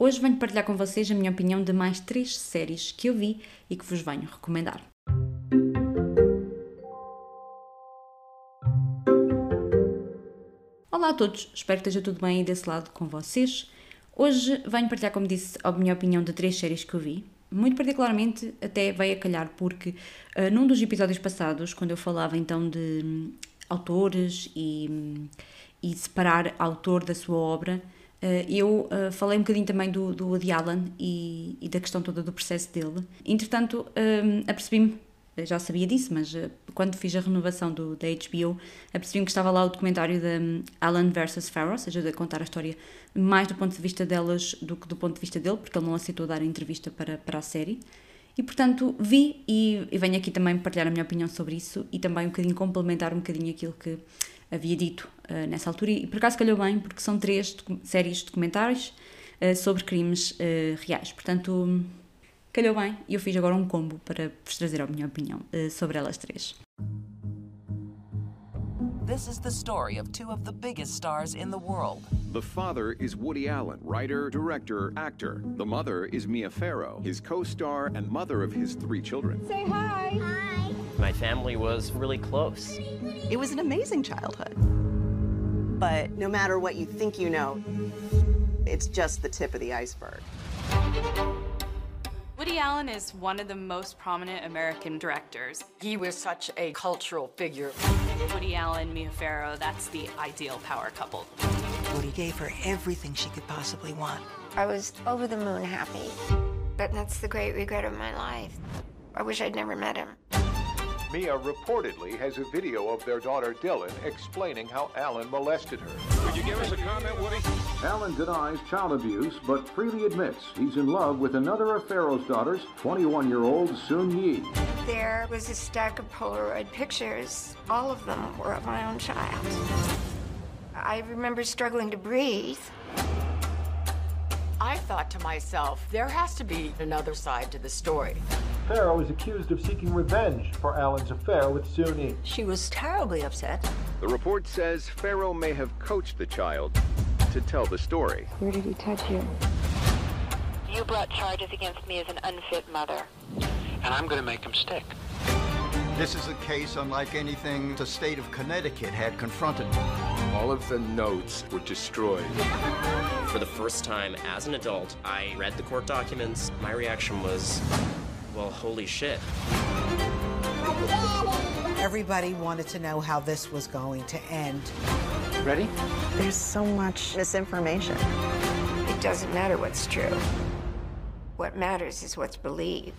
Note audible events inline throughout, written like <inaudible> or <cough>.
Hoje venho partilhar com vocês a minha opinião de mais três séries que eu vi e que vos venho recomendar. Olá a todos, espero que esteja tudo bem aí desse lado com vocês. Hoje venho partilhar, como disse, a minha opinião de três séries que eu vi. Muito particularmente, até veio a calhar porque uh, num dos episódios passados, quando eu falava então de um, autores e, um, e separar autor da sua obra, eu uh, falei um bocadinho também do, do Woody Allen e, e, da questão toda do processo dele. Entretanto, um, apercebi-me, já sabia disso, mas uh, quando fiz a renovação do, da HBO, apercebi-me que estava lá o documentário da um, Allen vs. Farrow, ou seja, de contar a história mais do ponto de vista delas do que do ponto de vista dele, porque ele não aceitou dar a entrevista para, para a série. E portanto vi e, e venho aqui também partilhar a minha opinião sobre isso e também um bocadinho complementar um bocadinho aquilo que havia dito uh, nessa altura, e por acaso calhou bem, porque são três docu séries de documentários uh, sobre crimes uh, reais. Portanto, calhou bem, e eu fiz agora um combo para vos trazer a minha opinião sobre elas três. This is the story of two of the biggest stars in the world. The father is Woody Allen, writer, director, actor. The mother is Mia Farrow, his co star and mother of his three children. Say hi. Hi. My family was really close. It was an amazing childhood. But no matter what you think you know, it's just the tip of the iceberg. Woody Allen is one of the most prominent American directors. He was such a cultural figure. Woody Allen, Mia Farrow, that's the ideal power couple. Woody gave her everything she could possibly want. I was over the moon happy. But that's the great regret of my life. I wish I'd never met him. Mia reportedly has a video of their daughter Dylan explaining how Alan molested her. Could you give us a comment, Woody? Alan denies child abuse, but freely admits he's in love with another of Pharaoh's daughters, 21 year old Soon Yi. There was a stack of Polaroid pictures. All of them were of my own child. I remember struggling to breathe. I thought to myself, there has to be another side to the story. Pharaoh is accused of seeking revenge for Alan's affair with Suni. She was terribly upset. The report says Pharaoh may have coached the child to tell the story. Where did he touch you? You brought charges against me as an unfit mother. And I'm going to make them stick. This is a case unlike anything the state of Connecticut had confronted. All of the notes were destroyed. For the first time as an adult, I read the court documents. My reaction was well, holy shit. Everybody wanted to know how this was going to end. Ready? There's so much misinformation. It doesn't matter what's true. What matters is what's believed.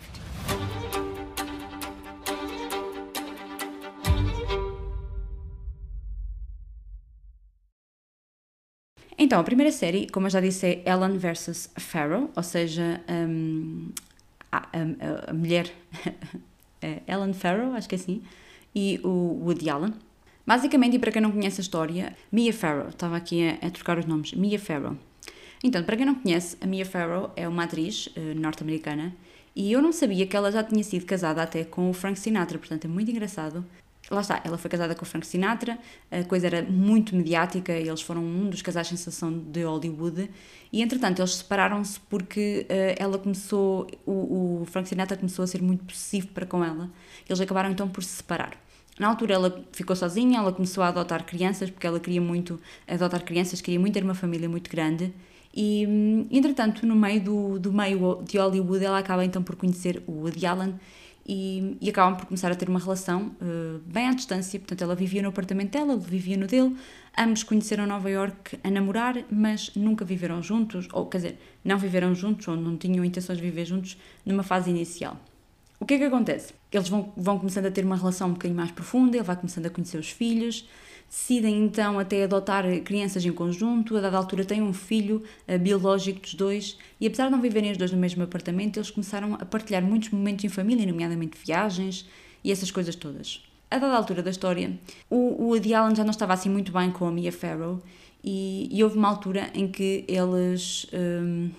Então, a primeira série, como eu já disse, é Ellen vs. Pharaoh, ou seja, um, a, a, a mulher <laughs> Ellen Farrow, acho que é assim, e o Woody Allen. Basicamente, e para quem não conhece a história, Mia Farrow, estava aqui a, a trocar os nomes, Mia Farrow. Então, para quem não conhece, a Mia Farrow é uma atriz uh, norte-americana e eu não sabia que ela já tinha sido casada até com o Frank Sinatra, portanto é muito engraçado lá está, ela foi casada com o Frank Sinatra, a coisa era muito mediática, eles foram um dos casais sensação de Hollywood, e entretanto eles separaram-se porque uh, ela começou, o, o, Frank Sinatra começou a ser muito possessivo para com ela, eles acabaram então por se separar. Na altura ela ficou sozinha, ela começou a adotar crianças, porque ela queria muito adotar crianças, queria muito ter uma família muito grande, e hum, entretanto no meio do, do meio de Hollywood ela acaba então por conhecer o Woody Allen, e, e, acabam por começar a ter uma relação uh, bem à distância. Portanto, ela vivia no apartamento dela, ele vivia no dele. Ambos conheceram Nova York a namorar, mas nunca viveram juntos, ou quer dizer, não viveram juntos ou não tinham intenções de viver juntos numa fase inicial. O que é que acontece? Eles vão, vão começando a ter uma relação um bocadinho mais profunda, ele vai começando a conhecer os filhos, decidem então até adotar crianças em conjunto, a dada altura têm um filho uh, biológico dos dois, e apesar de não viverem os dois no mesmo apartamento, eles começaram a partilhar muitos momentos em família, nomeadamente viagens e essas coisas todas. A dada altura da história, o, o Woody Allen já não estava assim muito bem com a Mia Farrow, e, e houve uma altura em que eles... Um,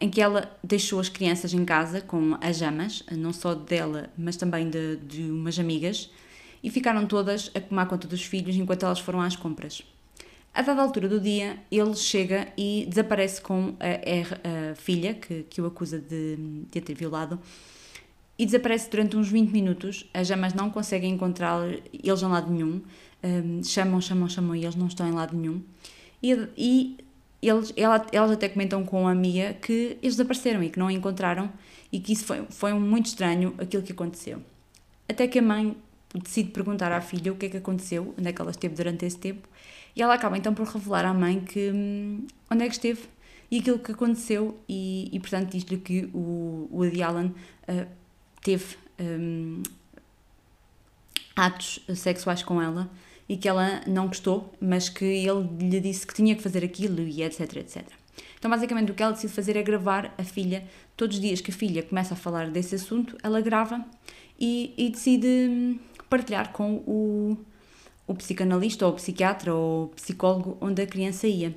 em que ela deixou as crianças em casa com as amas, não só dela, mas também de, de umas amigas, e ficaram todas a tomar conta dos filhos enquanto elas foram às compras. A dada altura do dia, ele chega e desaparece com a, a, a filha que, que o acusa de, de ter violado e desaparece durante uns 20 minutos. As amas não conseguem encontrar eles em lado nenhum. Um, chamam, chamam, chamam e eles não estão em lado nenhum. E, e eles, ela, elas até comentam com a Mia que eles desapareceram e que não a encontraram e que isso foi, foi muito estranho aquilo que aconteceu. Até que a mãe decide perguntar à filha o que é que aconteceu, onde é que ela esteve durante esse tempo, e ela acaba então por revelar à mãe que hum, onde é que esteve e aquilo que aconteceu, e, e portanto diz-lhe que o, o Woody Allen uh, teve um, atos sexuais com ela e que ela não gostou, mas que ele lhe disse que tinha que fazer aquilo e etc, etc. Então, basicamente, o que ela decide fazer é gravar a filha. Todos os dias que a filha começa a falar desse assunto, ela grava e, e decide hum, partilhar com o, o psicanalista ou o psiquiatra ou o psicólogo onde a criança ia.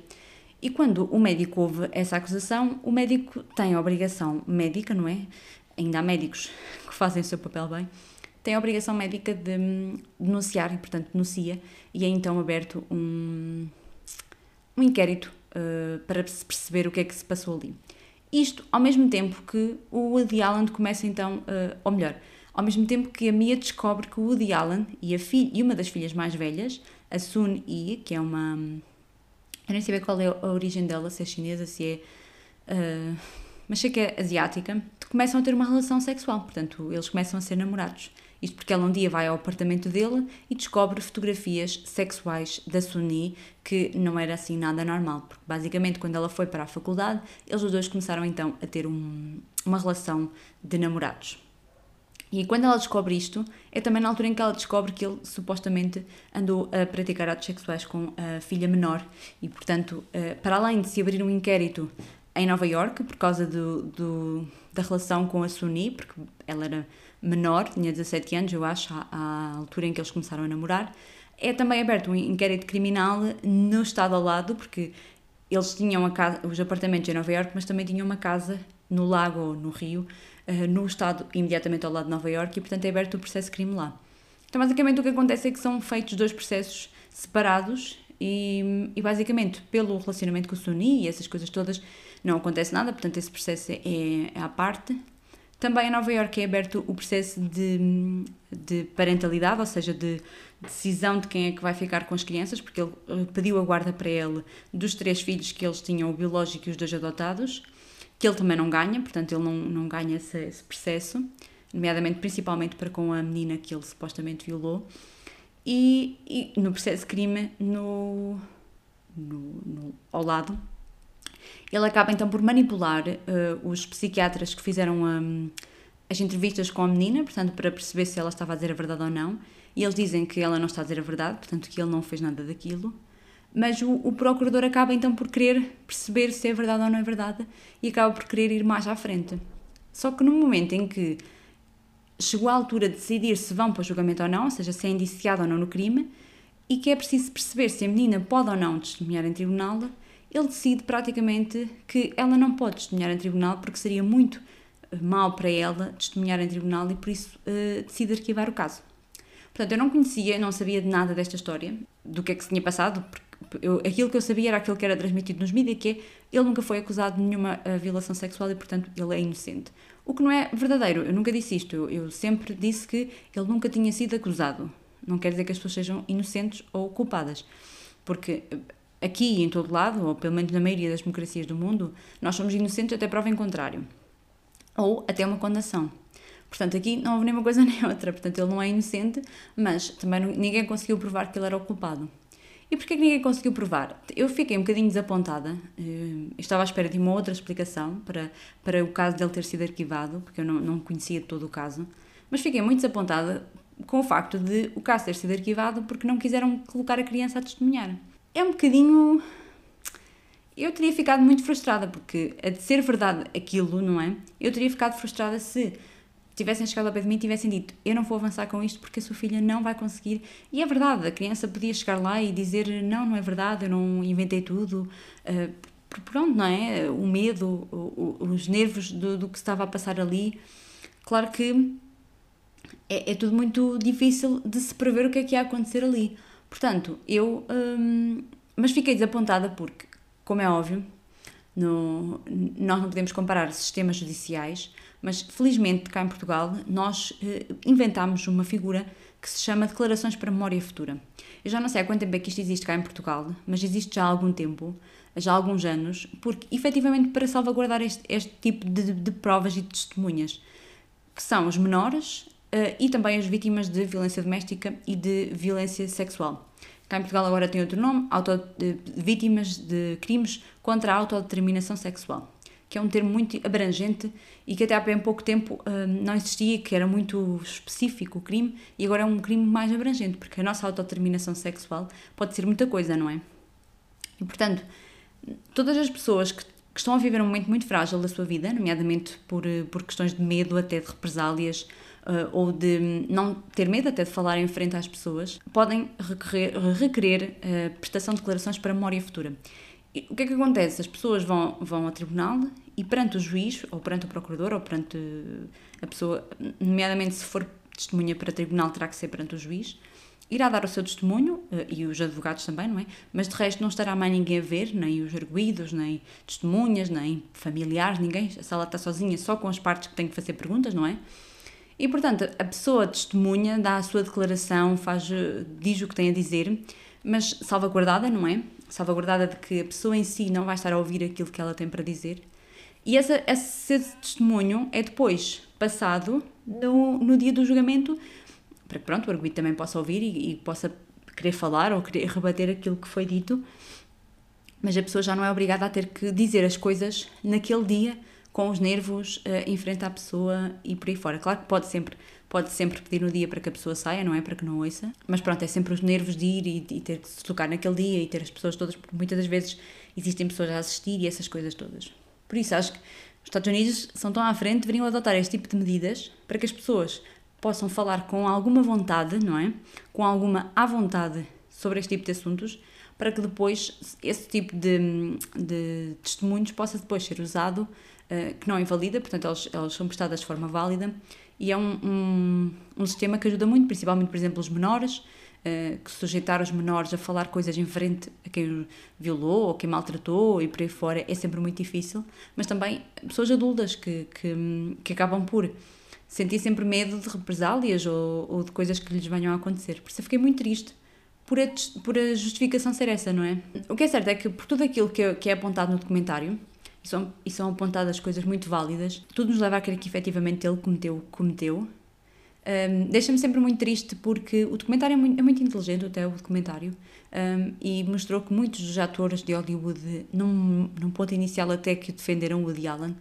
E quando o médico ouve essa acusação, o médico tem a obrigação médica, não é? Ainda há médicos <laughs> que fazem o seu papel bem, tem a obrigação médica de hum, denunciar e, portanto, denuncia, e é então aberto um, um inquérito uh, para se perceber o que é que se passou ali. Isto ao mesmo tempo que o Woody Allen começa então, uh, ou melhor, ao mesmo tempo que a Mia descobre que Woody Allen e, a filha, e uma das filhas mais velhas, a Sun Yi, que é uma. Eu nem sei qual é a origem dela, se é chinesa, se é. Uh, mas sei que é asiática, começam a ter uma relação sexual, portanto, eles começam a ser namorados. Isto porque ela um dia vai ao apartamento dele e descobre fotografias sexuais da Suni, que não era assim nada normal, porque basicamente quando ela foi para a faculdade, eles os dois começaram então a ter um, uma relação de namorados. E quando ela descobre isto, é também na altura em que ela descobre que ele supostamente andou a praticar atos sexuais com a filha menor. E, portanto, eh, para além de se abrir um inquérito em Nova York por causa do, do da relação com a Suni, porque ela era menor, tinha 17 anos, eu acho, à, à altura em que eles começaram a namorar, é também aberto um inquérito criminal no estado ao lado, porque eles tinham a casa, os apartamentos em Nova York, mas também tinham uma casa no lago ou no rio, no estado imediatamente ao lado de Nova York e, portanto, é aberto o processo crime lá. Então, basicamente, o que acontece é que são feitos dois processos separados e, e basicamente, pelo relacionamento com o Suni e essas coisas todas, não acontece nada, portanto, esse processo é, é à parte. Também em Nova York é aberto o processo de, de parentalidade, ou seja, de decisão de quem é que vai ficar com as crianças, porque ele eh, pediu a guarda para ele dos três filhos que eles tinham, o biológico e os dois adotados que ele também não ganha, portanto ele não, não ganha esse, esse processo, nomeadamente principalmente para com a menina que ele supostamente violou. E, e no processo de crime, no, no, no, ao lado, ele acaba então por manipular uh, os psiquiatras que fizeram um, as entrevistas com a menina, portanto, para perceber se ela estava a dizer a verdade ou não. E eles dizem que ela não está a dizer a verdade, portanto, que ele não fez nada daquilo mas o, o, procurador acaba então por querer perceber se é verdade ou não é verdade e acaba por querer ir mais à frente. Só que no momento em que chegou a altura de decidir se vão para o julgamento ou não, ou seja, se é indiciado ou não no crime, e que é preciso perceber se a menina pode ou não testemunhar em tribunal, ele decide praticamente que ela não pode testemunhar em tribunal porque seria muito eh, mal para ela testemunhar em tribunal e por isso uh, decide arquivar o caso. Portanto, eu não conhecia, não sabia de nada desta história, do que é que se tinha passado, porque eu, aquilo que eu sabia era aquilo que era transmitido nos mídias, que é ele nunca foi acusado de nenhuma uh, violação sexual e, portanto, ele é inocente. O que não é verdadeiro, eu nunca disse isto, eu, eu sempre disse que ele nunca tinha sido acusado. Não quer dizer que as pessoas sejam inocentes ou culpadas, porque eh, aqui em todo lado, ou pelo menos na maioria das democracias do mundo, nós somos inocentes até prova em contrário, ou até uma condenação. Portanto, aqui não houve nem uma coisa <laughs> nem outra. Portanto, ele não é inocente, mas também ninguém conseguiu provar que ele era o culpado. E porquê que ninguém conseguiu provar? Eu fiquei um bocadinho desapontada. Eh, estava à espera de uma outra explicação para, para o caso dele ter sido arquivado, porque eu não, não conhecia todo o caso. Mas fiquei muito desapontada com o facto de o caso ter sido arquivado porque não quiseram colocar a criança a testemunhar. É um bocadinho. Eu teria ficado muito frustrada, porque a de ser verdade aquilo, não é? Eu teria ficado frustrada se tivessem chegado ao pé de mim e tivessem dito eu não vou avançar com isto porque a sua filha não vai conseguir. E é verdade, a criança podia chegar lá e dizer não, não é verdade, eu não inventei tudo. Uh, pronto, não é? O medo, o, o, os nervos do, do, que estava a passar ali. Claro que é, é, tudo muito difícil de se prever o que é que ia acontecer ali. Portanto, eu hum, Mas fiquei desapontada porque, como é óbvio, no, nós não podemos comparar sistemas judiciais, mas felizmente cá em Portugal nós eh, inventámos uma figura que se chama Declarações para Memória Futura. Eu já não sei há quanto tempo é que isto existe cá em Portugal, mas existe já há algum tempo, já há alguns anos, porque efetivamente para salvaguardar este, este tipo de, de, provas e de testemunhas, que são os menores uh, e também as vítimas de violência doméstica e de violência sexual. Cá em Portugal agora tem outro nome, auto, de, vítimas de crimes contra a autodeterminação sexual que é um termo muito abrangente e que até há bem pouco tempo hum, não existia, que era muito específico o crime, e agora é um crime mais abrangente, porque a nossa autodeterminação sexual pode ser muita coisa, não é? E portanto, todas as pessoas que, que estão a viver um momento muito frágil da sua vida, nomeadamente por, eh, por questões de medo, até de represálias, uh, ou de não ter medo até de falar em frente às pessoas, podem requerer, requerer uh, prestação de declarações para memória futura o que é que acontece? As pessoas vão, vão ao tribunal e perante o juiz, ou perante o procurador, ou perante a pessoa, nomeadamente se for testemunha para tribunal, terá que ser perante o juiz, irá dar o seu testemunho, eh, e os advogados também, não é? Mas de resto não estará mais ninguém a ver, nem os arguídos, nem testemunhas, nem familiares, ninguém. A sala está sozinha, só com as partes que têm que fazer perguntas, não é? E portanto, a pessoa testemunha, dá a sua declaração, faz, diz o que tem a dizer, mas salvaguardada, não é? salvaguardada de que a pessoa em si não vai estar a ouvir aquilo que ela tem para dizer. E essa, esse testemunho é depois passado no, no dia do julgamento para que pronto, o arguido também possa ouvir e, e possa querer falar ou querer rebater aquilo que foi dito, mas a pessoa já não é obrigada a ter que dizer as coisas naquele dia com os nervos uh, em frente à pessoa e por aí fora. Claro que pode sempre pode sempre pedir no dia para que a pessoa saia, não é? Para que não ouça. Mas pronto, é sempre os nervos de ir e, e ter que se tocar naquele dia e ter as pessoas todas, porque muitas das vezes existem pessoas a assistir e essas coisas todas. Por isso acho que os Estados Unidos são tão à frente, deveriam adotar este tipo de medidas para que as pessoas possam falar com alguma vontade, não é? Com alguma à vontade sobre este tipo de assuntos, para que depois esse tipo de, de testemunhos possa depois ser usado, uh, que não invalida, portanto eles, eles são prestadas de forma válida e é um, um, um sistema que ajuda muito, principalmente, por exemplo, os menores, uh, que sujeitar os menores a falar coisas em frente a quem violou ou quem maltratou e por aí fora é sempre muito difícil, mas também pessoas adultas que, que, que acabam por sentir sempre medo de represálias ou, ou, de coisas que lhes venham a acontecer. Por isso eu fiquei muito triste por a, por a justificação ser essa, não é? O que é certo é que por tudo aquilo que, que é apontado no documentário, e são, e são apontadas coisas muito válidas, tudo nos leva a crer que efetivamente ele cometeu cometeu. Um, Deixa-me sempre muito triste porque o documentário é muito, é muito inteligente, até o documentário, um, e mostrou que muitos dos atores de Hollywood, num, num ponto inicial até que defenderam Woody Allen,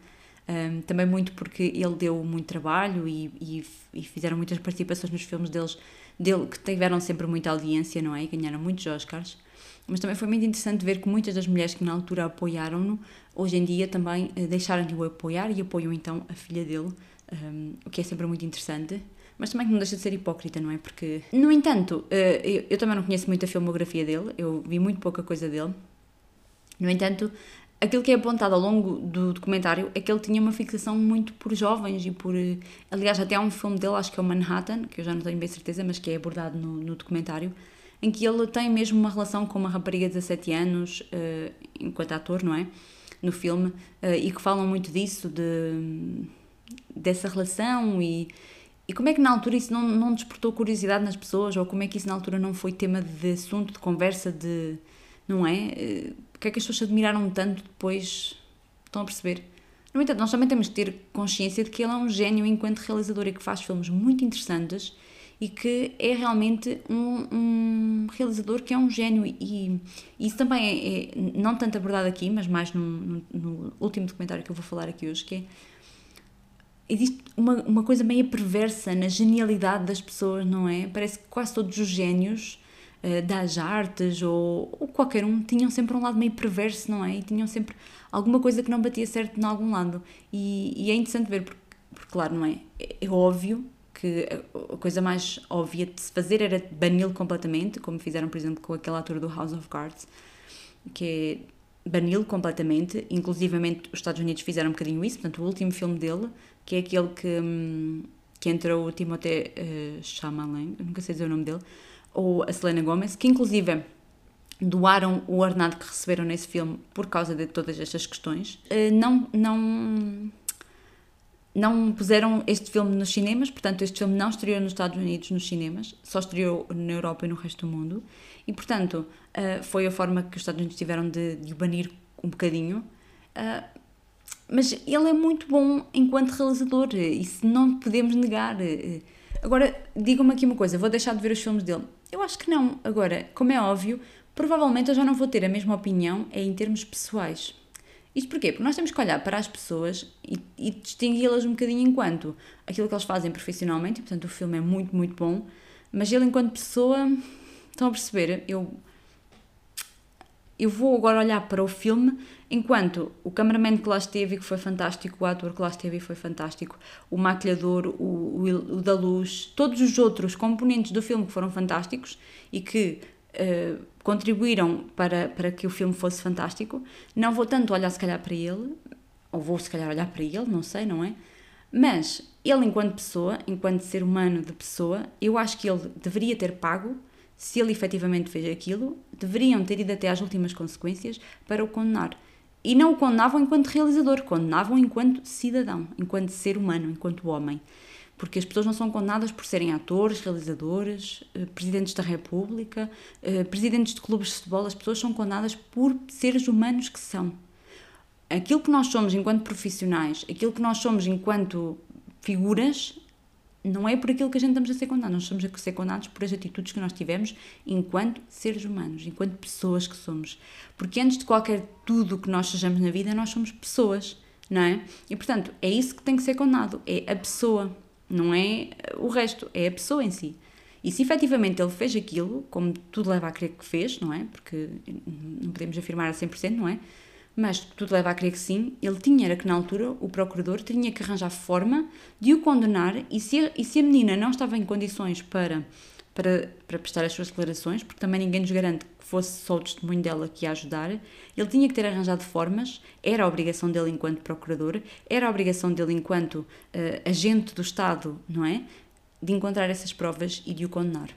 um, também muito porque ele deu muito trabalho e, e, e, fizeram muitas participações nos filmes deles, dele que tiveram sempre muita audiência, não é? E ganharam muitos Oscars. Mas também foi muito interessante ver que muitas das mulheres que na altura apoiaram-no, hoje em dia também eh, deixaram de o apoiar e apoiam então a filha dele, um, o que é sempre muito interessante. Mas também que não deixa de ser hipócrita, não é? Porque, no entanto, uh, eu, eu também não conheço muito a filmografia dele, eu vi muito pouca coisa dele. No entanto, aquilo que é apontado ao longo do documentário é que ele tinha uma fixação muito por jovens e por. Eh, aliás, até há um filme dele, acho que é o Manhattan, que eu já não tenho bem certeza, mas que é abordado no, no documentário, em que ele tem mesmo uma relação com uma rapariga de 17 anos, uh, enquanto ator, não é? No filme, uh, e que falam muito disso, de, dessa relação e, e como é que na altura isso não, não despertou curiosidade nas pessoas, ou como é que isso na altura não foi tema de assunto, de conversa, de. Não é? Uh, porque é que as pessoas se admiraram tanto depois? Estão a perceber? No entanto, nós também temos de ter consciência de que ele é um gênio enquanto realizador e que faz filmes muito interessantes e que é realmente um, um, realizador que é um gênio e, isso também é, é, não tanto abordado aqui, mas mais no, no, no, último documentário que eu vou falar aqui hoje, que é existe uma, uma coisa meio perversa na genialidade das pessoas, não é? Parece que quase todos os gênios uh, das artes ou, ou, qualquer um tinham sempre um lado meio perverso, não é? E tinham sempre alguma coisa que não batia certo em algum lado e, e é interessante ver porque, porque claro, não é? É, é óbvio que a coisa mais óbvia de se fazer era bani-lo completamente, como fizeram, por exemplo, com aquele ator do House of Cards, que é bani-lo completamente, inclusivamente os Estados Unidos fizeram um bocadinho isso, portanto, o último filme dele, que é aquele que, hum, que entrou o Timothée uh, Chalamet, nunca sei dizer o nome dele, ou a Selena Gomez, que inclusive doaram o ordenado que receberam nesse filme por causa de todas estas questões, uh, não, não, não puseram este filme nos cinemas, portanto, este filme não estreou nos Estados Unidos nos cinemas, só estreou na Europa e no resto do mundo, e portanto, uh, foi a forma que os Estados Unidos tiveram de, de o banir um bocadinho. Uh, mas ele é muito bom enquanto realizador, isso não podemos negar. Agora, digam-me aqui uma coisa, vou deixar de ver os filmes dele? Eu acho que não. Agora, como é óbvio, provavelmente eu já não vou ter a mesma opinião em termos pessoais. Isto porquê? Porque nós temos que olhar para as pessoas e, e distingui-las um bocadinho enquanto aquilo que eles fazem profissionalmente, portanto o filme é muito, muito bom, mas ele enquanto pessoa, estão a perceber, eu eu vou agora olhar para o filme enquanto o cameraman que lá esteve que foi fantástico, o ator que lá esteve foi fantástico, o maquilhador, o, o, o, da luz, todos os outros componentes do filme que foram fantásticos e que uh, contribuíram para, para que o filme fosse fantástico. Não vou tanto olhar se calhar para ele, ou vou se calhar olhar para ele, não sei, não é? Mas ele enquanto pessoa, enquanto ser humano de pessoa, eu acho que ele deveria ter pago se ele efetivamente fez aquilo, deveriam ter ido até às últimas consequências para o condenar. E não o condenavam enquanto realizador, condenavam enquanto cidadão, enquanto ser humano, enquanto homem. Porque as pessoas não são condenadas por serem atores, realizadores, eh, presidentes da República, eh, presidentes de clubes de futebol, as pessoas são condenadas por seres humanos que são. Aquilo que nós somos enquanto profissionais, aquilo que nós somos enquanto figuras, não é por aquilo que a gente estamos a ser condenados, nós estamos a ser condenados por as atitudes que nós tivemos enquanto seres humanos, enquanto pessoas que somos. Porque antes de qualquer tudo que nós sejamos na vida, nós somos pessoas, não é? E portanto, é isso que tem que ser condenado, é a pessoa, não é o resto, é a pessoa em si. E se efetivamente ele fez aquilo, como tudo leva a crer que fez, não é? Porque não podemos afirmar a 100%, não é? Mas tudo leva a crer que sim, ele tinha era que na altura o procurador tinha que arranjar forma de o condenar e se a, e se a menina não estava em condições para, para, para prestar as suas declarações, porque também ninguém nos garante que fosse só o testemunho dela que ia ajudar, ele tinha que ter arranjado formas, era a obrigação dele enquanto procurador, era a obrigação dele enquanto uh, agente do Estado, não é? De encontrar essas provas e de o condenar.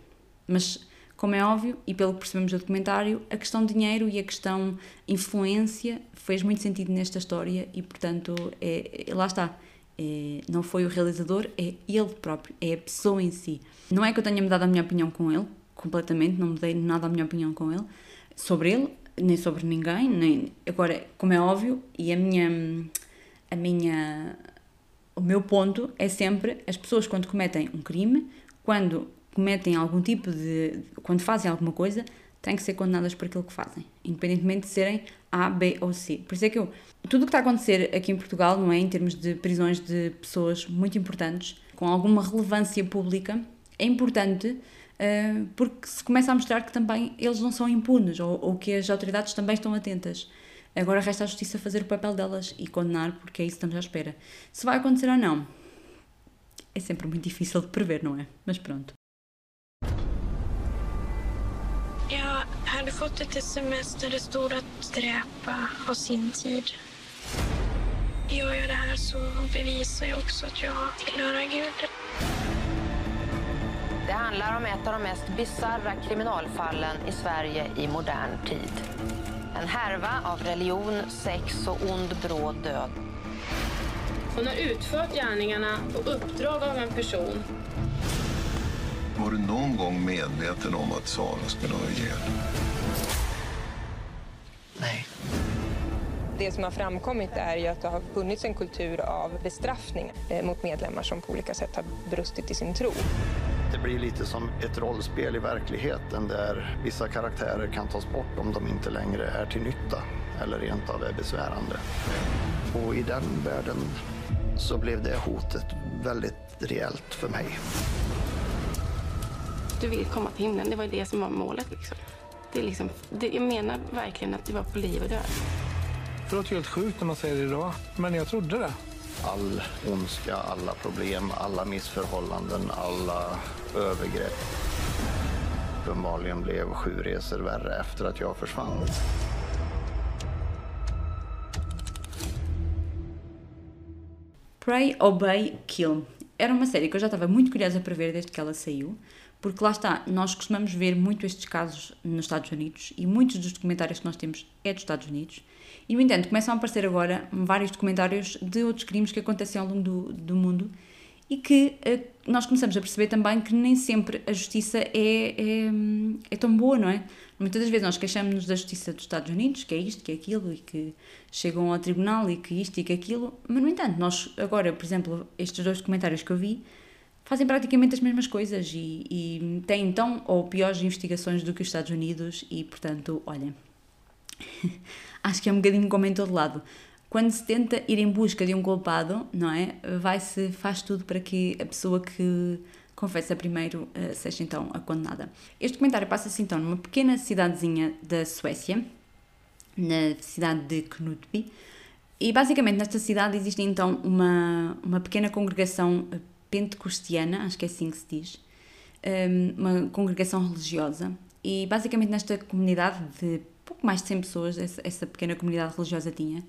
Mas como é óbvio, e pelo que percebemos do documentário, a questão dinheiro e a questão influência fez muito sentido nesta história e, portanto, é, é, lá está. É, não foi o realizador, é ele próprio, é a pessoa em si. Não é que eu tenha mudado a minha opinião com ele, completamente, não mudei nada a minha opinião com ele, sobre ele, nem sobre ninguém. Nem... Agora, como é óbvio, e a minha. A minha o meu ponto é sempre as pessoas quando cometem um crime, quando cometem algum tipo de. quando fazem alguma coisa, têm que ser condenadas por aquilo que fazem, independentemente de serem A, B ou C. Por isso é que eu. Tudo o que está a acontecer aqui em Portugal, não é? Em termos de prisões de pessoas muito importantes, com alguma relevância pública, é importante uh, porque se começa a mostrar que também eles não são impunes ou, ou que as autoridades também estão atentas. Agora resta à justiça fazer o papel delas e condenar, porque é isso que estamos à espera. Se vai acontecer ou não, é sempre muito difícil de prever, não é? Mas pronto. Hade fått ett sms där det stod att dräpa har sin tid. Gör jag det här så bevisar jag också att jag tillhör Gud. Det handlar om ett av de mest bizarra kriminalfallen i Sverige i modern tid. En härva av religion, sex och ond bråd död. Hon har utfört gärningarna på uppdrag av en person. Var du någon gång medveten om att Sara skulle ha ihjäl? Nej. Det som har framkommit är ju att det har funnits en kultur av bestraffning eh, mot medlemmar som på olika sätt har brustit i sin tro. Det blir lite som ett rollspel i verkligheten där vissa karaktärer kan tas bort om de inte längre är till nytta eller rent av är besvärande. Och i den världen så blev det hotet väldigt reellt för mig. Du vill komma till himlen, det var det som var målet. Liksom. Det är liksom, det, jag menar verkligen att det var på liv och död. Det låter helt sjukt när man säger det idag, men jag trodde det. All ondska, alla problem, alla missförhållanden, alla övergrepp. Uppenbarligen blev sju resor värre efter att jag försvann. Pray, Obey, Kill. Era uma série que eu já estava muito curiosa para ver desde que ela saiu, Porque lá está, nós costumamos ver muito estes casos nos Estados Unidos e muitos dos documentários que nós temos é dos Estados Unidos. E, no entanto, começam a aparecer agora vários documentários de outros crimes que acontecem ao longo do, do mundo e que uh, nós começamos a perceber também que nem sempre a justiça é, é, é tão boa, não é? Muitas das vezes nós queixamos-nos da justiça dos Estados Unidos, que é isto, que é aquilo, e que chegam ao tribunal e que isto e que aquilo, mas no entanto, nós agora, por exemplo, estes dois documentários que eu vi, fazem praticamente as mesmas coisas e, e têm então ou piores investigações do que os Estados Unidos e, portanto, olhem, <laughs> acho que é um bocadinho como em todo lado. Quando se tenta ir em busca de um culpado, não é? Vai-se, faz tudo para que a pessoa que confessa primeiro uh, seja então a condenada. Este documentário passa-se então numa pequena cidadezinha da Suécia, na cidade de Knutby, e basicamente nesta cidade existe então uma, uma pequena congregação pentecostiana, acho que é assim que se diz, uma congregação religiosa, e basicamente nesta comunidade de pouco mais de 100 pessoas, essa, pequena comunidade religiosa tinha,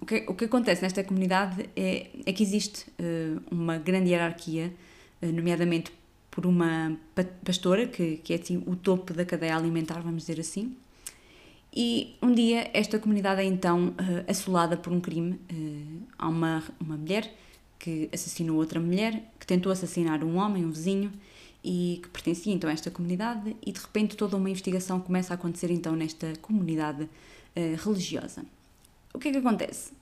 o, que, o que acontece nesta comunidade é, é que existe uh, uma grande hierarquia eh, nomeadamente por uma pastora, que, que é assim, o topo da cadeia alimentar, vamos dizer assim. E um dia esta comunidade é então uh, assolada por um crime. Uh, há uma, uma mulher que assassinou outra mulher, que tentou assassinar um homem, um vizinho, e que pertencia então a esta comunidade, e de repente toda uma investigação começa a acontecer então nesta comunidade uh, religiosa. O que é que acontece?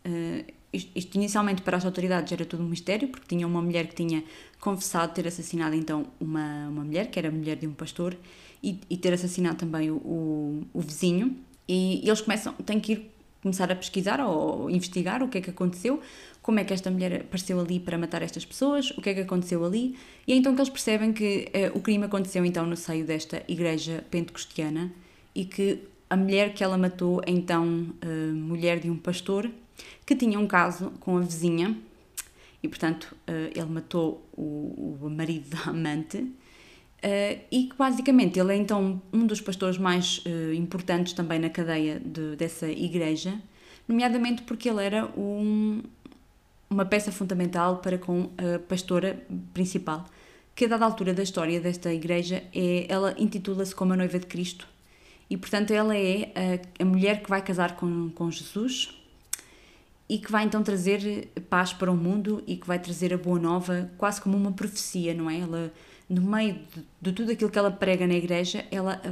Isto, isto, inicialmente para as autoridades era tudo um mistério, porque tinha uma mulher que tinha confessado ter assassinado então uma, uma mulher, que era mulher de um pastor, e, e ter assassinado também o, o, o, vizinho. E, e eles começam, têm que ir começar a pesquisar ou investigar o que é que aconteceu, como é que esta mulher apareceu ali para matar estas pessoas, o que é que aconteceu ali, e é então que eles percebem que eh, o crime aconteceu então no seio desta igreja pentecostiana e que a mulher que ela matou é então uh, mulher de um pastor que tinha um caso com a vizinha e, portanto, uh, ele matou o, o marido da amante uh, e que, basicamente, ele é então um dos pastores mais uh, importantes também na cadeia de, dessa igreja, nomeadamente porque ele era um, uma peça fundamental para com a pastora principal, que a dada altura da história desta igreja, é, ela intitula-se como a noiva de Cristo, e portanto ela é a, a mulher que vai casar com, com Jesus, e que vai então trazer paz para o mundo e que vai trazer a boa nova, quase como uma profecia, não é? Ela, no meio de, de tudo aquilo que ela prega na igreja, ela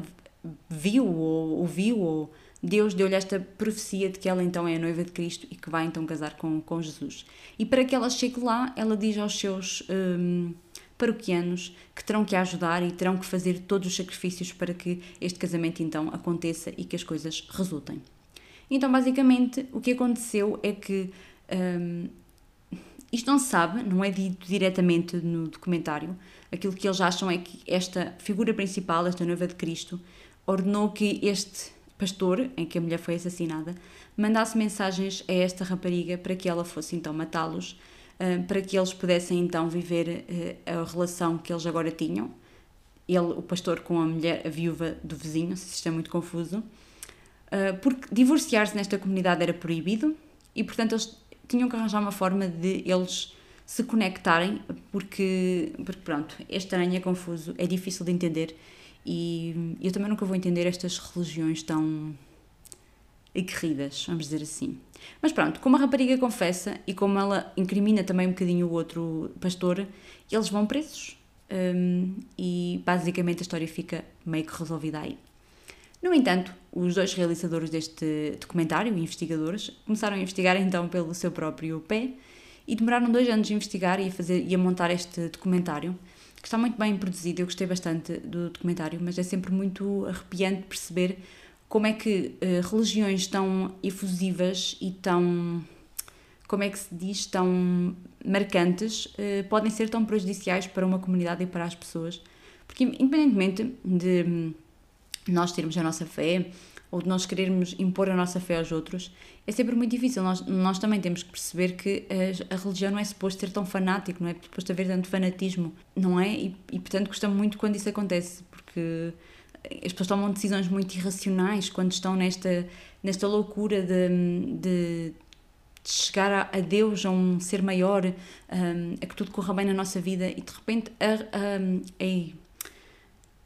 viu ou ouviu ou Deus deu-lhe esta profecia de que ela então é a noiva de Cristo e que vai então casar com, com Jesus. E para que ela chegue lá, ela diz aos seus um, paroquianos que terão que ajudar e terão que fazer todos os sacrifícios para que este casamento então aconteça e que as coisas resultem. Então, basicamente, o que aconteceu é que um, isto não se sabe, não é dito diretamente no documentário. Aquilo que eles acham é que esta figura principal, esta noiva de Cristo, ordenou que este pastor, em que a mulher foi assassinada, mandasse mensagens a esta rapariga para que ela fosse então matá-los, hum, para que eles pudessem então viver uh, a relação que eles agora tinham. Ele, o pastor, com a mulher, a viúva do vizinho, se isto é muito confuso. Ah, porque divorciar-se nesta comunidade era proibido e, portanto, eles tinham que arranjar uma forma de eles se conectarem, porque, porque pronto, é estranho, é confuso, é difícil de entender e eu também nunca vou entender estas religiões tão aguerridas, vamos dizer assim. Mas pronto, como a rapariga confessa e como ela incrimina também um bocadinho o outro pastor, eles vão presos um, e basicamente a história fica meio que resolvida aí. No entanto, os dois realizadores deste documentário, investigadores, começaram a investigar então pelo seu próprio pé e demoraram dois anos a investigar e a, fazer, e a montar este documentário, que está muito bem produzido. Eu gostei bastante do documentário, mas é sempre muito arrepiante perceber como é que uh, religiões tão efusivas e tão, como é que se diz, tão marcantes uh, podem ser tão prejudiciais para uma comunidade e para as pessoas. Porque, independentemente de nós termos a nossa fé ou de nós querermos impor a nossa fé aos outros, é sempre muito difícil. Nós, nós também temos que perceber que a, a religião não é suposto ser tão fanático, não é suposto haver tanto fanatismo, não é? E, e portanto custa muito quando isso acontece, porque as pessoas tomam decisões muito irracionais quando estão nesta, nesta loucura de, de de chegar a, a, Deus, a um ser maior, um, a que tudo corra bem na nossa vida e de repente a, a, a,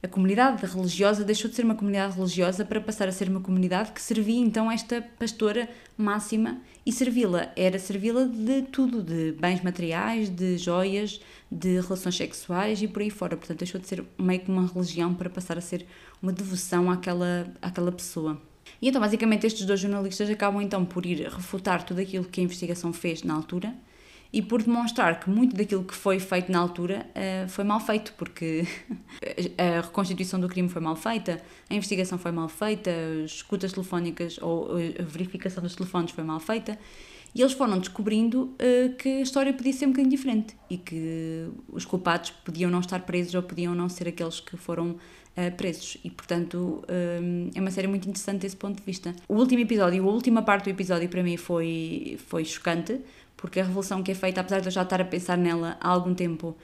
comunidade religiosa deixou de ser uma comunidade religiosa para passar a ser uma comunidade que servia então esta pastora máxima e servi-la era servi-la de tudo, de bens materiais, de joias, de relações sexuais e por aí fora. Portanto, deixou de ser meio que uma religião para passar a ser uma devoção àquela, àquela pessoa. E então, basicamente, estes dois jornalistas acabam então por ir refutar tudo aquilo que a investigação fez na altura e por demonstrar que muito daquilo que foi feito na altura uh, foi mal feito, porque <laughs> a reconstituição do crime foi mal feita, a investigação foi mal feita, as escutas telefónicas ou a verificação dos telefones foi mal feita, e eles foram descobrindo uh, que a história podia ser um bocadinho diferente e que os culpados podiam não estar presos ou podiam não ser aqueles que foram uh, presos. E, portanto, é uma série muito interessante desse ponto de vista. O último episódio, a última parte do episódio, para mim foi, foi chocante, porque a revelação que é feita, apesar de eu já estar a pensar nela há algum tempo,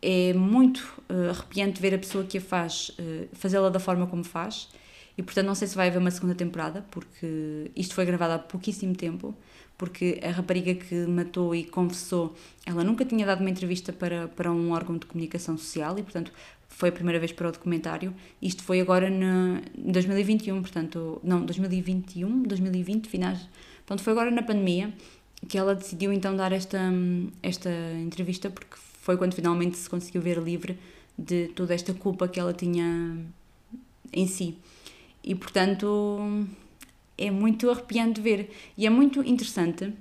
é muito uh, arrepiante ver a pessoa que a faz uh, fazê-la da forma como faz. E portanto, não sei se vai haver uma segunda temporada, porque isto foi gravado há pouquíssimo tempo. Porque a rapariga que matou e confessou, ela nunca tinha dado uma entrevista para, para um órgão de comunicação social e, portanto, foi a primeira vez para o documentário. Isto foi agora em 2021, portanto, não, 2021, 2020, finais. Portanto, foi agora na pandemia que ela decidiu então dar esta, esta entrevista, porque foi quando finalmente se conseguiu ver livre de toda esta culpa que ela tinha em si. E portanto é muito arrepiante ver. E é muito interessante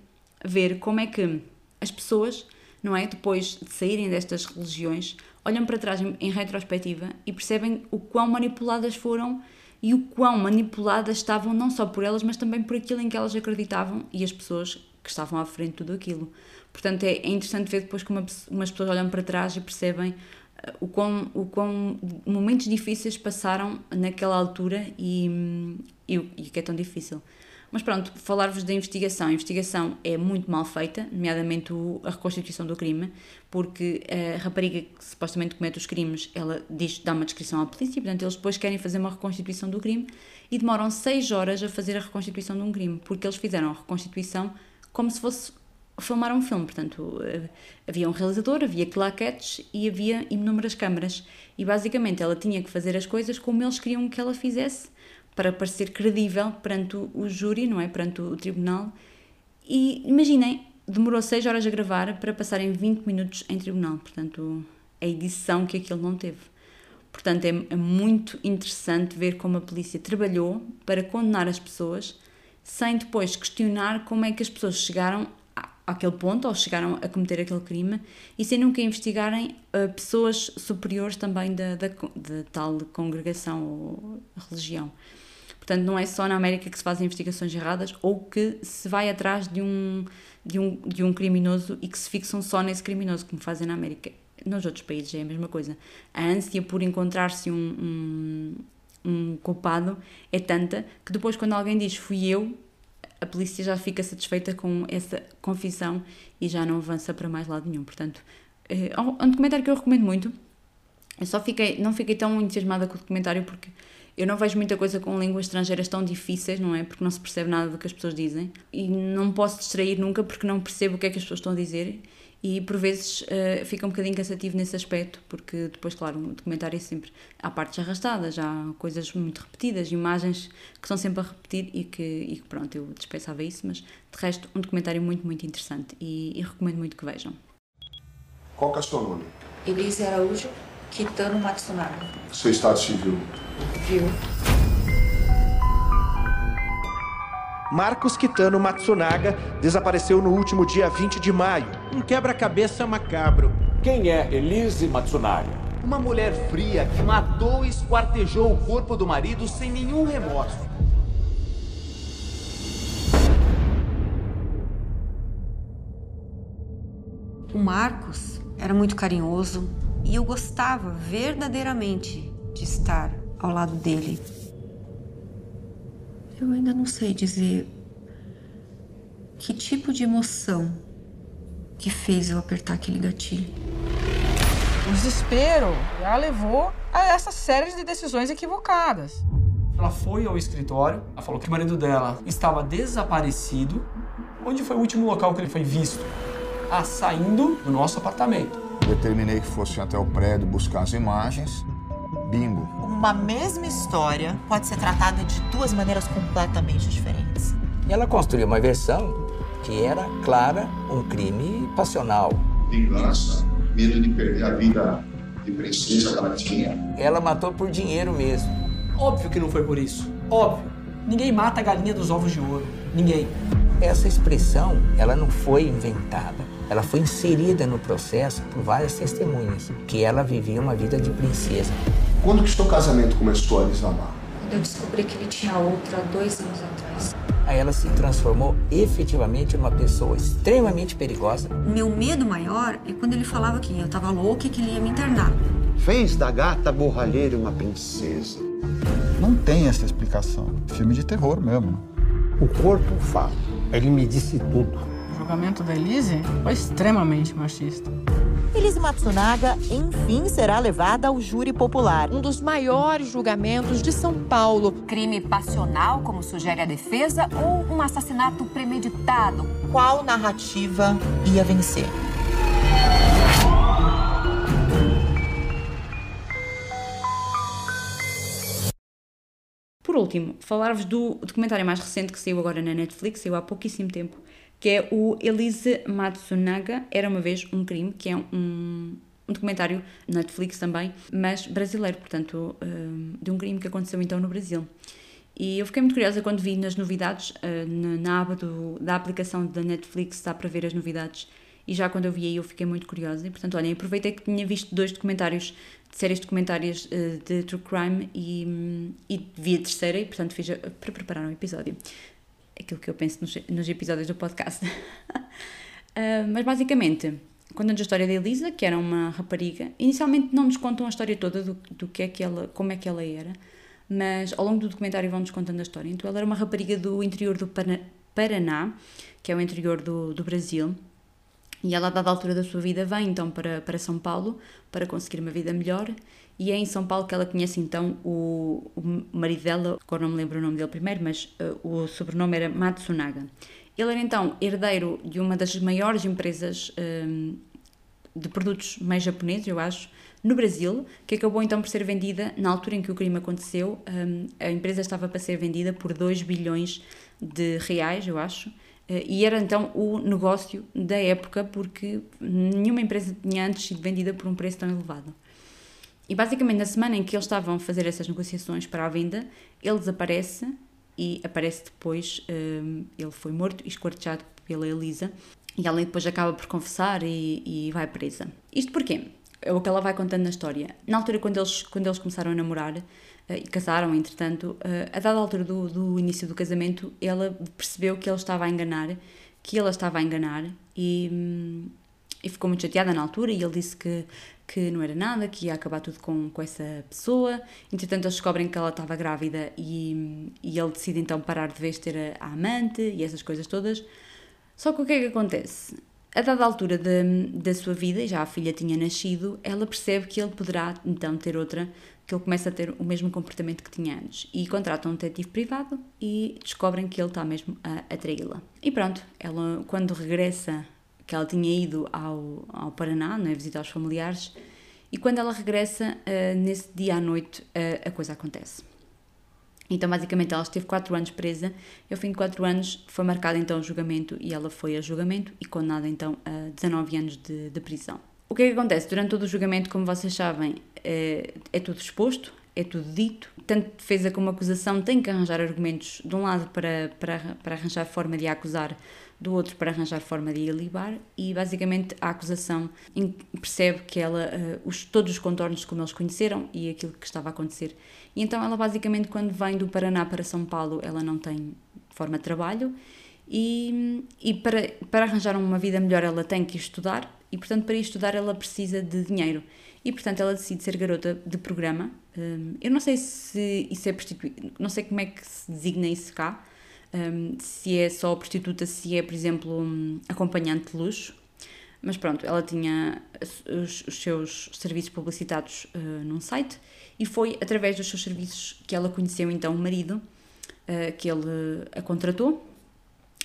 ver como é que as pessoas, não é? Depois de saírem destas religiões, olham para trás em retrospectiva e percebem o quão manipuladas foram e o quão manipuladas estavam não só por elas, mas também por aquilo em que elas acreditavam e as pessoas que estavam à frente de tudo aquilo. Portanto, é, é interessante ver depois como umas pessoas olham para trás e percebem uh, o quão, o quão momentos difíceis passaram naquela altura e, e, que é tão difícil. Mas pronto, falar-vos da investigação. A investigação é muito mal feita, nomeadamente a reconstituição do crime, porque a rapariga que supostamente comete os crimes, ela diz, dá uma descrição à polícia, portanto eles depois querem fazer uma reconstituição do crime e demoram seis horas a fazer a reconstituição de um crime, porque eles fizeram a reconstituição como se fosse filmar um filme, portanto eh, havia um realizador, havia claquetes e havia inúmeras câmaras e basicamente ela tinha que fazer as coisas como eles queriam que ela fizesse para parecer credível perante o júri, não é? Perante o tribunal. E imaginem, demorou 6 horas a gravar para passarem 20 minutos em tribunal, portanto, a edição que aquilo não teve. Portanto, é, é muito interessante ver como a polícia trabalhou para condenar as pessoas sem depois questionar como é que as pessoas chegaram àquele ponto ou chegaram a cometer aquele crime e sem nunca investigarem uh, pessoas superiores também da, da, da tal congregação ou religião. Portanto, não é só na América que se fazem investigações erradas ou que se vai atrás de um, de um, de um criminoso e que se fixam só nesse criminoso, como fazem na América. Nos outros países é a mesma coisa. A ânsia por encontrar-se um, um, um culpado é tanta que depois, quando alguém diz fui eu, a polícia já fica satisfeita com essa confissão e já não avança para mais lado nenhum. Portanto, é um documentário que eu recomendo muito. Eu só fiquei, não fiquei tão entusiasmada com o documentário porque eu não vejo muita coisa com línguas estrangeiras tão difíceis, não é? Porque não se percebe nada do que as pessoas dizem. E não posso distrair nunca porque não percebo o que é que as pessoas estão a dizer. E por vezes uh, fica um bocadinho cansativo nesse aspecto, porque depois, claro, o documentário é sempre. Há partes arrastadas, há coisas muito repetidas, imagens que estão sempre a repetir e que, e pronto, eu dispensava isso, mas de resto, um documentário muito, muito interessante e, e recomendo muito que vejam. Qual é o seu nome? Elise Araújo Kitano Matsunaga. Seu estado civil? Viu. Marcos Kitano Matsunaga desapareceu no último dia 20 de maio. Um quebra-cabeça macabro. Quem é Elise Matsunaga? Uma mulher fria que matou e esquartejou o corpo do marido sem nenhum remorso. O Marcos era muito carinhoso e eu gostava verdadeiramente de estar ao lado dele. Eu ainda não sei dizer que tipo de emoção que fez eu apertar aquele gatilho. O desespero a levou a essa série de decisões equivocadas. Ela foi ao escritório, ela falou que o marido dela estava desaparecido Onde foi o último local que ele foi visto? Ah, saindo do nosso apartamento. Determinei que fosse até o prédio buscar as imagens. Bingo. Uma mesma história pode ser tratada de duas maneiras completamente diferentes. Ela construiu uma versão que era clara um crime passional. Vingança, medo de perder a vida de princesa que ela tinha. Ela matou por dinheiro mesmo. Óbvio que não foi por isso. Óbvio. Ninguém mata a galinha dos ovos de ouro. Ninguém. Essa expressão, ela não foi inventada. Ela foi inserida no processo por várias testemunhas, que ela vivia uma vida de princesa. Quando que seu casamento começou a desabar? Eu descobri que ele tinha outra há dois anos atrás. Aí ela se transformou efetivamente numa pessoa extremamente perigosa. Meu medo maior é quando ele falava que eu tava louca e que ele ia me internar. Fez da gata borralheira uma princesa. Não tem essa explicação. Filme de terror mesmo. O corpo fala. Ele me disse tudo. O julgamento da Elise foi extremamente machista. Elise Matsunaga, enfim, será levada ao júri popular. Um dos maiores julgamentos de São Paulo. Crime passional, como sugere a defesa, ou um assassinato premeditado? Qual narrativa ia vencer? Por último, falar-vos do documentário mais recente que saiu agora na Netflix, saiu há pouquíssimo tempo, que é o Elise Matsunaga, Era Uma Vez Um Crime, que é um, um documentário Netflix também, mas brasileiro, portanto, um, de um crime que aconteceu então no Brasil. E eu fiquei muito curiosa quando vi nas novidades, uh, na, aba do, da aplicação da Netflix, dá para ver as novidades, e já quando eu vi aí eu fiquei muito curiosa. E portanto, olhem, aproveitei que tinha visto dois documentários, de séries documentárias uh, de True Crime, e, e vi a terceira, e portanto fiz a, para preparar um episódio aquilo que eu penso nos, nos episódios do podcast. uh, <laughs> mas basicamente, contam a história da Elisa, que era uma rapariga. Inicialmente não nos contam a história toda do, do que é que ela, como é que ela era, mas ao longo do documentário vão-nos contando a história. Então ela era uma rapariga do interior do Paraná, que é o interior do, do Brasil, e ela, a dada altura da sua vida, vem então para, para São Paulo para conseguir uma vida melhor. E é em São Paulo que ela conhece então o, o marido dela, agora não me lembro o nome dele primeiro, mas uh, o sobrenome era Matsunaga. Ele era então herdeiro de uma das maiores empresas um, de produtos mais japoneses, eu acho, no Brasil, que acabou então por ser vendida, na altura em que o crime aconteceu, um, a empresa estava para ser vendida por 2 bilhões de reais, eu acho, e era então o negócio da época, porque nenhuma empresa tinha antes sido vendida por um preço tão elevado. E basicamente, na semana em que eles estavam a fazer essas negociações para a venda, ele desaparece e aparece depois. Um, ele foi morto e esquartejado pela Elisa. E ela depois acaba por confessar e, e vai presa. Isto porquê? É o que ela vai contando na história. Na altura, quando eles, quando eles começaram a namorar e casaram, entretanto, uh, a dada altura do, do início do casamento, ela percebeu que ele estava a enganar, que ela estava a enganar e, hum, e ficou muito chateada na altura. E ele disse que que não era nada, que ia acabar tudo com, com essa pessoa. Entretanto, eles descobrem que ela estava grávida e, e ele decide então parar de vez ter a, a, amante e essas coisas todas. Só que o que é que acontece? A dada altura de, da sua vida, já a filha tinha nascido, ela percebe que ele poderá então ter outra, que ele começa a ter o mesmo comportamento que tinha antes. E contratam um detetive privado e descobrem que ele está mesmo a, a traí-la. E pronto, ela quando regressa que ela tinha ido ao, ao Paraná, né, visitar os familiares, e quando ela regressa, uh, nesse dia à noite, uh, a coisa acontece. Então, basicamente, ela esteve 4 anos presa, e ao fim de 4 anos foi marcado então o julgamento, e ela foi a julgamento e condenada então a 19 anos de, de prisão. O que é que acontece? Durante todo o julgamento, como vocês sabem, é, é tudo exposto, é tudo dito. Tanto defesa como acusação têm que arranjar argumentos, de um lado, para, para, para arranjar forma de acusar, do outro para arranjar forma de ilibar e basicamente a acusação percebe que ela uh, os, todos os contornos como eles conheceram e aquilo que estava a acontecer e então ela basicamente quando vem do Paraná para São Paulo ela não tem forma de trabalho e, e para, para arranjar uma vida melhor ela tem que estudar e portanto para estudar ela precisa de dinheiro. E portanto ela decide ser garota de programa. Um, eu não sei se isso é prostituído não sei como é que se designa isso cá. Um, se é só prostituta, se é, por exemplo, acompanhante de luxo. Mas pronto, ela tinha os, os seus serviços publicitados uh, num site. E foi através dos seus serviços que ela conheceu então o marido, uh, que ele a contratou.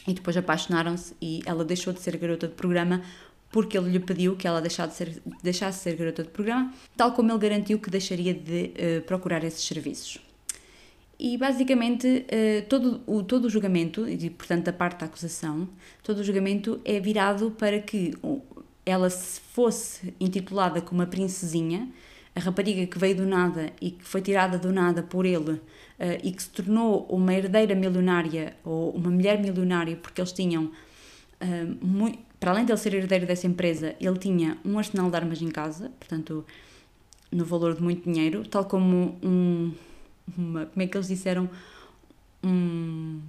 E depois apaixonaram-se e ela deixou de ser garota de programa porque ele lhe pediu que ela deixasse de ser, deixasse de ser garota de programa, tal como ele garantiu que deixaria de uh, procurar esses serviços. E basicamente uh, todo, o, todo o julgamento, e portanto da parte da acusação, todo o julgamento é virado para que ela fosse intitulada como uma princesinha, a rapariga que veio do nada e que foi tirada do nada por ele uh, e que se tornou uma herdeira milionária ou uma mulher milionária porque eles tinham, muito, para além de ele ser herdeiro dessa empresa, ele tinha um arsenal de armas em casa, portanto, no valor de muito dinheiro, tal como um, uma, como é que eles disseram, um,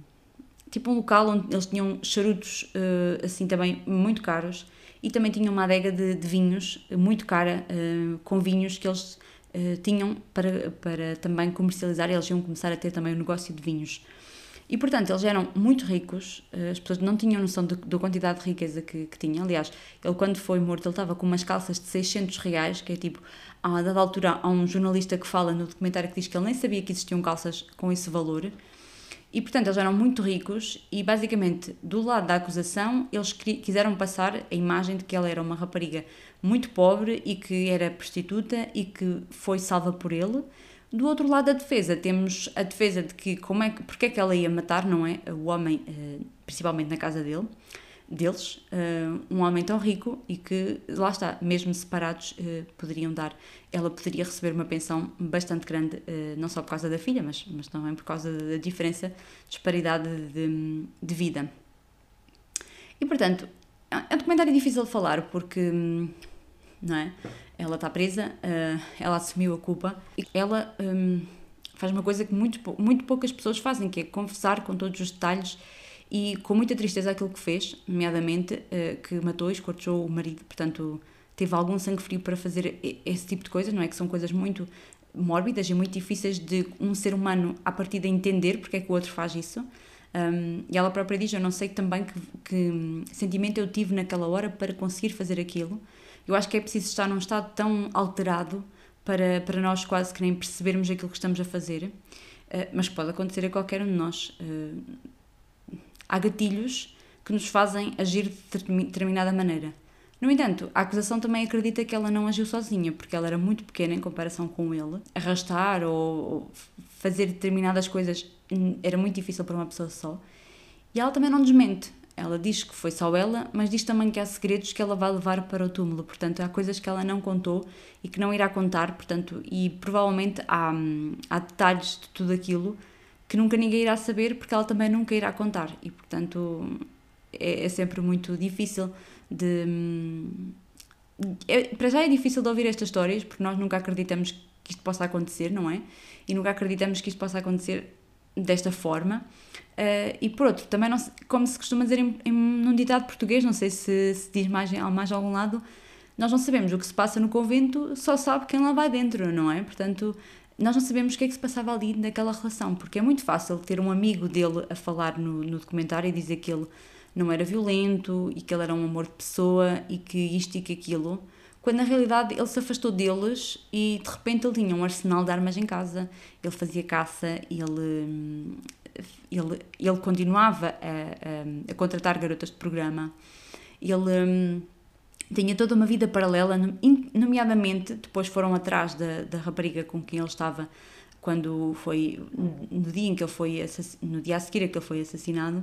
tipo um local onde eles tinham charutos uh, assim também muito caros e também tinham uma adega de, de vinhos muito cara, uh, com vinhos que eles tinham para, para também comercializar, eles iam começar a ter também o um negócio de vinhos. E portanto, eles eram muito ricos, as pessoas não tinham noção da quantidade de riqueza que, que tinham. Aliás, ele quando foi morto, ele estava com umas calças de 600 reais, que é tipo, a dada altura há um jornalista que fala no documentário que diz que ele nem sabia que existiam calças com esse valor. E portanto eles eram muito ricos e basicamente do lado da acusação eles quiseram passar a imagem de que ela era uma rapariga muito pobre e que era prostituta e que foi salva por ele. Do outro lado da defesa temos a defesa de que como é que porque é que ela ia matar não é o homem eh, principalmente na casa dele deles, uh, um homem tão rico e que, lá está, mesmo separados, uh, poderiam dar, ela poderia receber uma pensão bastante grande, não só por causa da filha, mas, mas também por causa da diferença, disparidade de, de vida. E, portanto, é um documentário difícil de falar porque, não é? Ela está presa, ela assumiu a culpa ela um, faz uma coisa que muito, muito poucas pessoas fazem, que é confessar com todos os detalhes e com muita tristeza aquilo que fez, nomeadamente uh, que matou e escorchou o marido, portanto teve algum sangue frio para fazer esse tipo de coisas, não é? Que são coisas muito mórbidas e muito difíceis de um ser humano a partir de entender porque é que o outro faz isso. Um, e ela própria diz: Eu não sei também que, que sentimento eu tive naquela hora para conseguir fazer aquilo. Eu acho que é preciso estar num estado tão alterado para, para nós quase que nem percebermos aquilo que estamos a fazer, uh, mas pode acontecer a qualquer um de nós. Uh, há gatilhos que nos fazem agir de determinada maneira. No entanto, a acusação também acredita que ela não agiu sozinha, porque ela era muito pequena em comparação com ele. Arrastar ou fazer determinadas coisas era muito difícil para uma pessoa só. E ela também não desmente. Ela diz que foi só ela, mas diz também que há segredos que ela vai levar para o túmulo. Portanto, há coisas que ela não contou e que não irá contar. Portanto, e provavelmente há, há detalhes de tudo aquilo que nunca ninguém irá saber porque ela também nunca irá contar e portanto é, é sempre muito difícil de é, para já é difícil de ouvir estas histórias porque nós nunca acreditamos que isto possa acontecer não é e nunca acreditamos que isto possa acontecer desta forma uh, e por outro também não como se costuma dizer em, em, num ditado português não sei se, se diz mais mais algum lado nós não sabemos o que se passa no convento só sabe quem lá vai dentro não é? Portanto nós não sabemos o que é que se passava ali naquela relação, porque é muito fácil ter um amigo dele a falar no, no documentário e dizer que ele não era violento e que ele era um amor de pessoa e que isto e que aquilo, quando na realidade ele se afastou deles e de repente ele tinha um arsenal de armas em casa, ele fazia caça, ele, ele, ele continuava a, a, a contratar garotas de programa, ele tinha toda uma vida paralela, nomeadamente depois foram atrás da, da rapariga com quem ele estava quando foi no dia em que ele foi no dia a seguir que ele foi assassinado.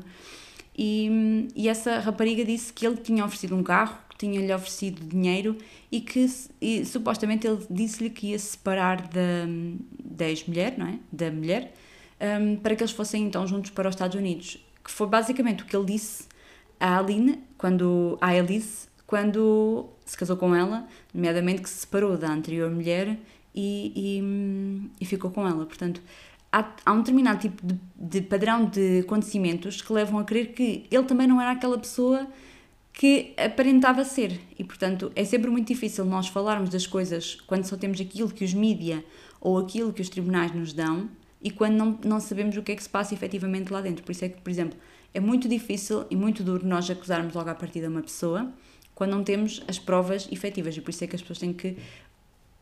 E, e essa rapariga disse que ele tinha oferecido um carro que tinha-lhe oferecido dinheiro e que e, supostamente ele disse-lhe que ia se separar da, da ex-mulher, não é? Da mulher, um, para que eles fossem então juntos para os Estados Unidos. Que foi basicamente o que ele disse à Aline, quando, à Alice, quando se casou com ela, nomeadamente que se separou da anterior mulher e, e, e ficou com ela. Portanto, há, há um determinado tipo de, de, padrão de acontecimentos que levam a crer que ele também não era aquela pessoa que aparentava ser. E, portanto, é sempre muito difícil nós falarmos das coisas quando só temos aquilo que os mídia ou aquilo que os tribunais nos dão e quando não, não sabemos o que é que se passa efetivamente lá dentro. Por isso é que, por exemplo, é muito difícil e muito duro nós acusarmos logo à partida uma pessoa quando não temos as provas efetivas. E por isso é que as pessoas têm que.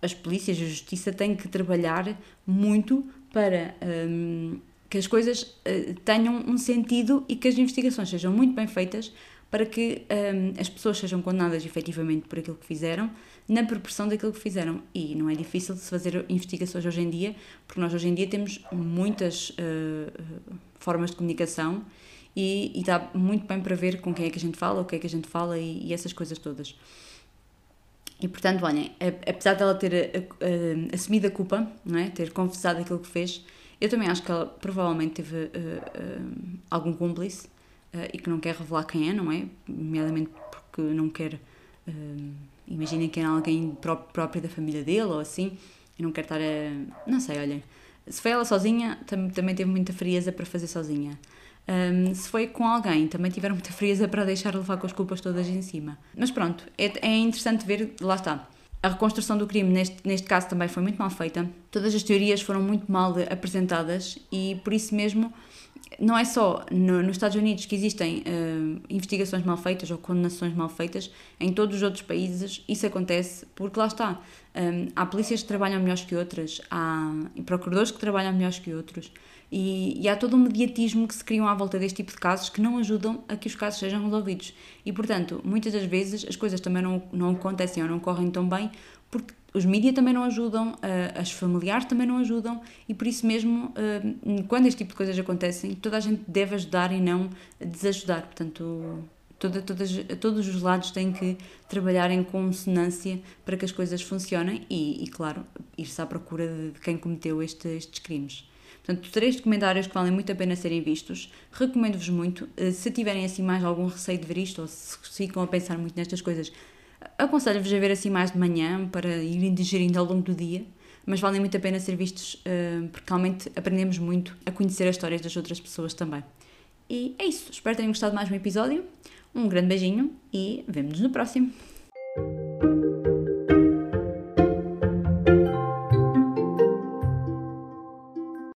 As polícias, a justiça têm que trabalhar muito para um, que as coisas uh, tenham um sentido e que as investigações sejam muito bem feitas para que um, as pessoas sejam condenadas efetivamente por aquilo que fizeram, na proporção daquilo que fizeram. E não é difícil de se fazer investigações hoje em dia, porque nós hoje em dia temos muitas uh, formas de comunicação e, e dá muito bem para ver com quem é que a gente fala, o que é que a gente fala e, e essas coisas todas. E portanto, olhem, apesar dela ter uh, assumido a culpa, não é? ter confessado aquilo que fez, eu também acho que ela provavelmente teve uh, algum cúmplice e que não quer revelar quem é, não é? Nomeadamente porque não quer. Imaginem que é alguém próprio da família dele ou assim, e não quer estar a. Não sei, olhem. Se foi ela sozinha, tam também teve muita frieza para fazer sozinha. Um, se foi com alguém, também tiveram muita frieza para deixar levar com as culpas todas em cima. Mas pronto, é, é interessante ver, lá está. A reconstrução do crime, neste, neste caso, também foi muito mal feita. Todas as teorias foram muito mal apresentadas e, por isso mesmo, não é só no, nos Estados Unidos que existem uh, investigações mal feitas ou condenações mal feitas, em todos os outros países isso acontece porque lá está. Um, há polícias que trabalham melhores que outras, há procuradores que trabalham melhores que outros. E, e, há todo um mediatismo que se criam à volta deste tipo de casos que não ajudam a que os casos sejam resolvidos. E, portanto, muitas das vezes as coisas também não, não acontecem ou não correm tão bem porque os mídias também não ajudam, as familiares também não ajudam e por isso mesmo, quando este tipo de coisas acontecem, toda a gente deve ajudar e não desajudar. Portanto, toda, todas, todos os lados têm que trabalhar em consonância para que as coisas funcionem e, e claro, ir-se à procura de quem cometeu este, estes crimes. Portanto, três documentários que valem muito a pena serem vistos. Recomendo-vos muito. Eh, se tiverem assim mais algum receio de ver isto ou se ficam a pensar muito nestas coisas, aconselho-vos a ver assim mais de manhã para irem digerindo ao longo do dia. Mas valem muito a pena ser vistos eh, porque realmente aprendemos muito a conhecer as histórias das outras pessoas também. E é isso. Espero que tenham gostado mais um episódio. Um grande beijinho e vemo-nos no próximo.